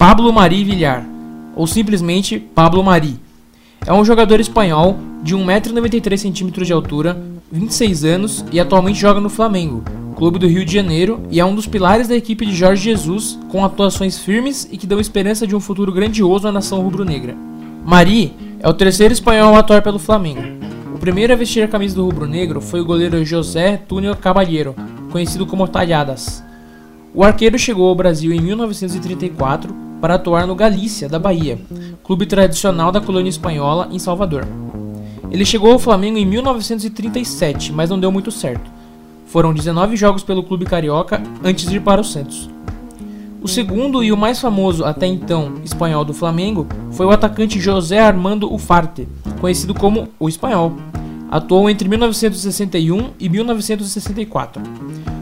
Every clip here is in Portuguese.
Pablo Mari Villar, ou simplesmente Pablo Mari. É um jogador espanhol de 1,93m de altura, 26 anos e atualmente joga no Flamengo, clube do Rio de Janeiro, e é um dos pilares da equipe de Jorge Jesus, com atuações firmes e que dão esperança de um futuro grandioso à nação rubro-negra. Mari é o terceiro espanhol a atuar pelo Flamengo. O primeiro a vestir a camisa do rubro-negro foi o goleiro José Túnel Caballero, conhecido como Talhadas. O arqueiro chegou ao Brasil em 1934 para atuar no Galícia, da Bahia, clube tradicional da colônia espanhola em Salvador. Ele chegou ao Flamengo em 1937, mas não deu muito certo. Foram 19 jogos pelo clube carioca antes de ir para o Santos. O segundo e o mais famoso até então espanhol do Flamengo foi o atacante José Armando Ufarte, conhecido como o Espanhol. Atuou entre 1961 e 1964.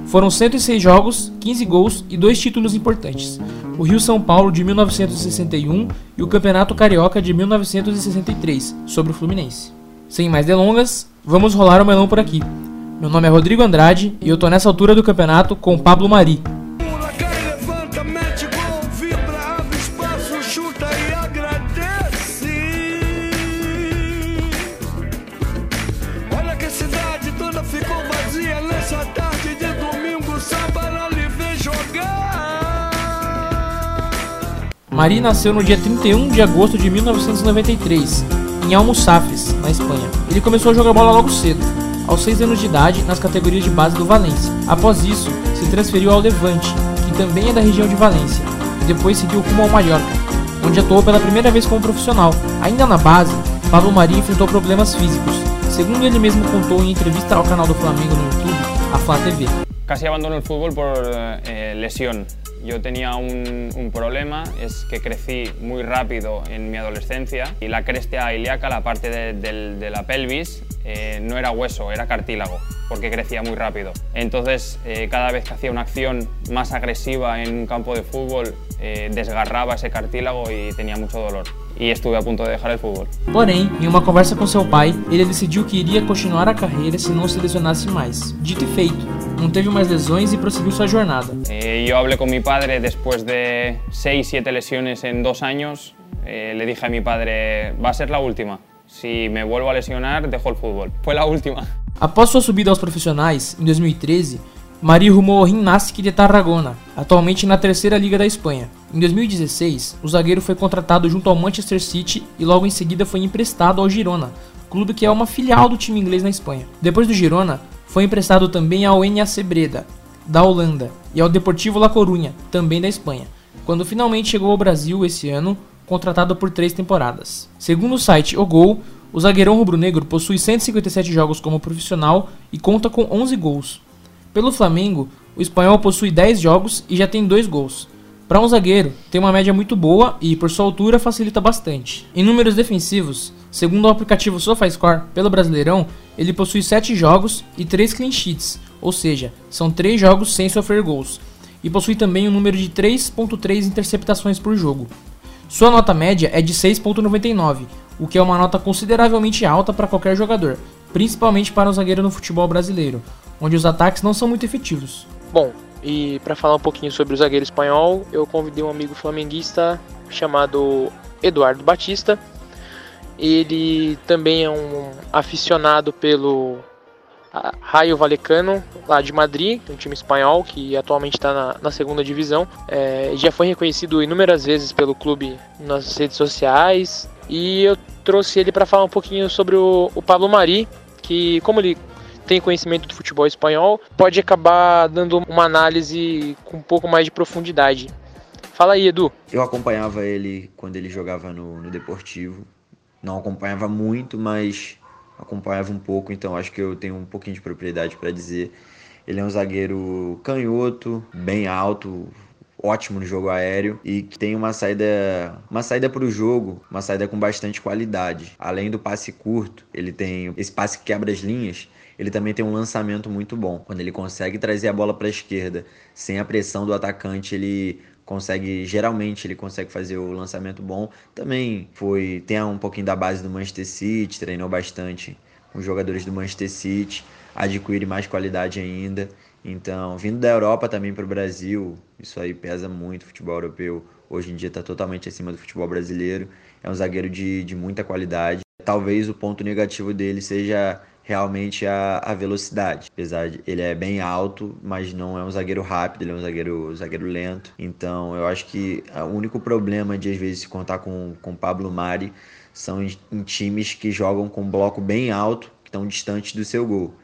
Foram 106 jogos, 15 gols e dois títulos importantes: o Rio São Paulo de 1961 e o Campeonato Carioca de 1963, sobre o Fluminense. Sem mais delongas, vamos rolar o melão por aqui. Meu nome é Rodrigo Andrade e eu tô nessa altura do campeonato com Pablo Mari, Mari nasceu no dia 31 de agosto de 1993, em Almussafes, na Espanha. Ele começou a jogar bola logo cedo, aos 6 anos de idade, nas categorias de base do Valência. Após isso, se transferiu ao Levante, que também é da região de Valência, e depois seguiu rumo ao Mallorca, onde atuou pela primeira vez como profissional. Ainda na base, Pablo Mari enfrentou problemas físicos, segundo ele mesmo contou em entrevista ao canal do Flamengo no YouTube, a Flá TV. Casi abandono el fútbol por eh, lesión. Yo tenía un, problema, es que crecí muy rápido en mi adolescencia y la cresta ilíaca, la parte de, la pelvis, eh, no era hueso, era cartílago, porque crecía muy rápido. Entonces, eh, cada vez que hacía una acción más agresiva en un campo de fútbol, eh, desgarraba ese cartílago y tenía mucho dolor. e estuve a ponto de deixar o futebol. Porém, em uma conversa com seu pai, ele decidiu que iria continuar a carreira se não se lesionasse mais. Dito e feito, não teve mais lesões e prosseguiu sua jornada. Eh, eu falei com meu padre depois de 6, 7 lesões em dois anos. Eh, le dije a mi padre, va a ser la última. Si me vuelvo a lesionar, dejo el fútbol. Fue la última. Após sua subida aos profissionais, em 2013, Mari rumou ao Gimnàstic de Tarragona, atualmente na terceira liga da Espanha. Em 2016, o zagueiro foi contratado junto ao Manchester City e logo em seguida foi emprestado ao Girona, clube que é uma filial do time inglês na Espanha. Depois do Girona, foi emprestado também ao NAC Breda, da Holanda, e ao Deportivo La Coruña, também da Espanha, quando finalmente chegou ao Brasil esse ano, contratado por três temporadas. Segundo o site O Gol, o zagueirão rubro-negro possui 157 jogos como profissional e conta com 11 gols. Pelo Flamengo, o espanhol possui 10 jogos e já tem 2 gols. Para um zagueiro, tem uma média muito boa e, por sua altura, facilita bastante. Em números defensivos, segundo o aplicativo SofaScore pelo Brasileirão, ele possui 7 jogos e 3 clean sheets, ou seja, são 3 jogos sem sofrer gols, e possui também um número de 3.3 interceptações por jogo. Sua nota média é de 6.99, o que é uma nota consideravelmente alta para qualquer jogador, principalmente para um zagueiro no futebol brasileiro, onde os ataques não são muito efetivos. Bom, e para falar um pouquinho sobre o zagueiro espanhol, eu convidei um amigo flamenguista chamado Eduardo Batista. Ele também é um aficionado pelo Raio Valecano, lá de Madrid, um time espanhol que atualmente está na, na, segunda divisão. É, já foi reconhecido inúmeras vezes pelo clube nas redes sociais. E eu trouxe ele para falar um pouquinho sobre o, o Pablo Mari, que, como ele tem conhecimento do futebol espanhol, pode acabar dando uma análise com um pouco mais de profundidade. Fala aí, Edu. Eu acompanhava ele quando ele jogava no, no Deportivo. Não acompanhava muito, mas acompanhava um pouco, então acho que eu tenho um pouquinho de propriedade para dizer. Ele é um zagueiro canhoto, bem alto, ótimo no jogo aéreo e que tem uma saída uma saída para o jogo, uma saída com bastante qualidade. Além do passe curto, ele tem esse passe que quebra as linhas ele também tem um lançamento muito bom. Quando ele consegue trazer a bola para a esquerda sem a pressão do atacante, ele consegue geralmente ele consegue fazer o lançamento bom. Também foi tem um pouquinho da base do Manchester City, treinou bastante com jogadores do Manchester City, adquire mais qualidade ainda. Então, vindo da Europa também para o Brasil, isso aí pesa muito, futebol europeu hoje em dia está totalmente acima do futebol brasileiro. É um zagueiro de, de muita qualidade. Talvez o ponto negativo dele seja realmente a, a velocidade. Apesar de ele é bem alto, mas não é um zagueiro rápido, ele é um zagueiro, zagueiro lento. Então eu acho que o único problema de às vezes se contar com com Pablo Mari são em, em times que jogam com bloco bem alto, que estão distantes do seu gol.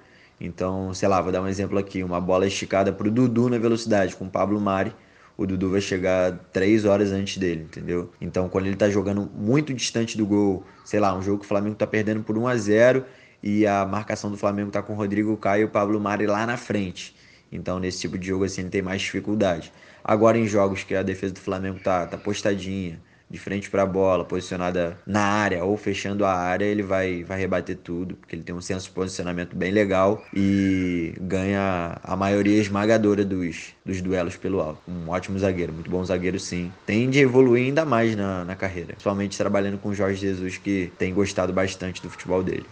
Então, sei lá, vou dar um exemplo aqui, uma bola esticada para o Dudu na velocidade com o Pablo Mari, o Dudu vai chegar três horas antes dele, entendeu? Então, quando ele tá jogando muito distante do gol, sei lá, um jogo que o Flamengo tá perdendo por 1 a 0 e a marcação do Flamengo tá com o Rodrigo Caio e o Pablo Mari lá na frente. Então, nesse tipo de jogo assim, ele tem mais dificuldade. Agora, em jogos que a defesa do Flamengo tá, tá postadinha, de frente para a bola, posicionada na área ou fechando a área, ele vai, vai rebater tudo, porque ele tem um senso de posicionamento bem legal e ganha a maioria esmagadora dos, dos duelos pelo alto. Um ótimo zagueiro, muito bom zagueiro sim. Tende a evoluir ainda mais na, na carreira, principalmente trabalhando com o Jorge Jesus, que tem gostado bastante do futebol dele.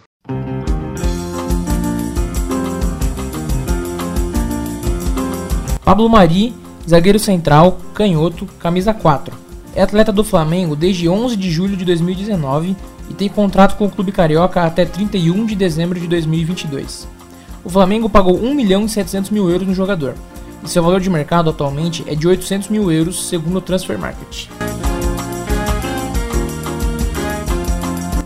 Pablo Mari, zagueiro central, canhoto, camisa 4 é atleta do Flamengo desde 11 de julho de 2019 e tem contrato com o clube carioca até 31 de dezembro de 2022. O Flamengo pagou 1 milhão e 700 mil euros no jogador, e seu valor de mercado atualmente é de 800 mil euros, segundo o Transfer Market.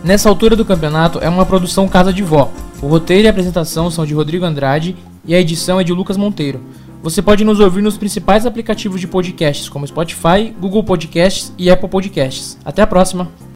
Nessa altura do campeonato é uma produção casa de vó. O roteiro e a apresentação são de Rodrigo Andrade e a edição é de Lucas Monteiro. Você pode nos ouvir nos principais aplicativos de podcasts como Spotify, Google Podcasts e Apple Podcasts. Até a próxima!